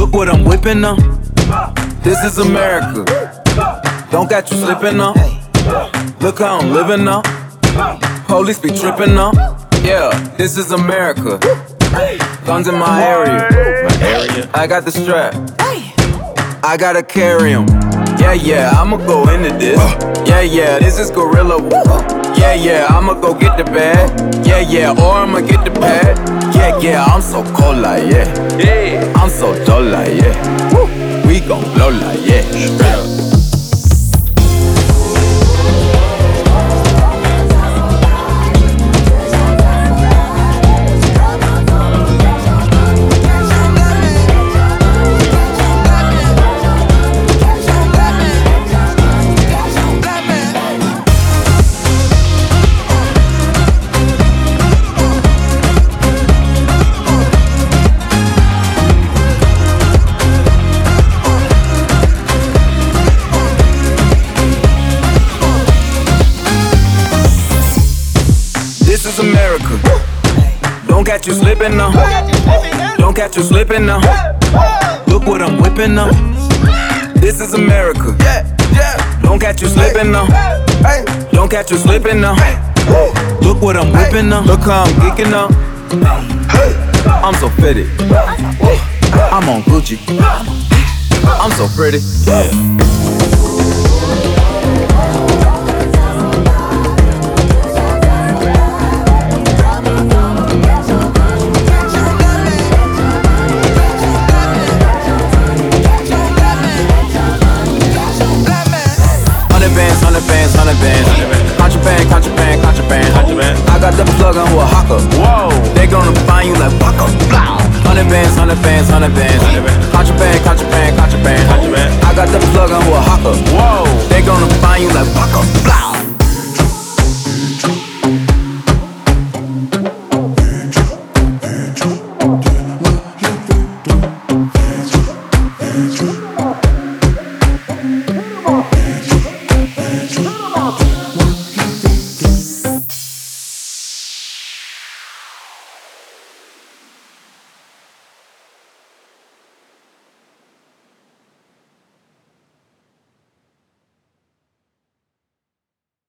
Look what I'm whipping now. This is America. Don't got you slipping now. Look how I'm living now. Police be tripping now. Yeah, this is America. Guns in my area. My area. I got the strap. I gotta carry 'em. Yeah, yeah, I'ma go into this. Yeah, yeah, this is Gorilla. Yeah, yeah, I'ma go get the bag. Yeah, yeah, or I'ma get the pad. Yeah, yeah, I'm so cold like yeah. Yeah, I'm so dull like yeah. Woo. We gon' blow like yeah. Is America. Don't catch you slipping now. Don't catch you slipping now. Look what I'm whipping now. This is America. Don't catch you slipping now. Don't catch you slipping now. Look what I'm whipping now. Look how I'm geeking now. I'm so fitted. I'm on Gucci. I'm so pretty. Yeah. Hundred bands, hundred bands, hundred bands. Contraband, contraband, contraband. Contraband. I got the plug on Oaxaca. Whoa. They gonna find you like Waka. Hundred bands, hundred bands, hundred bands.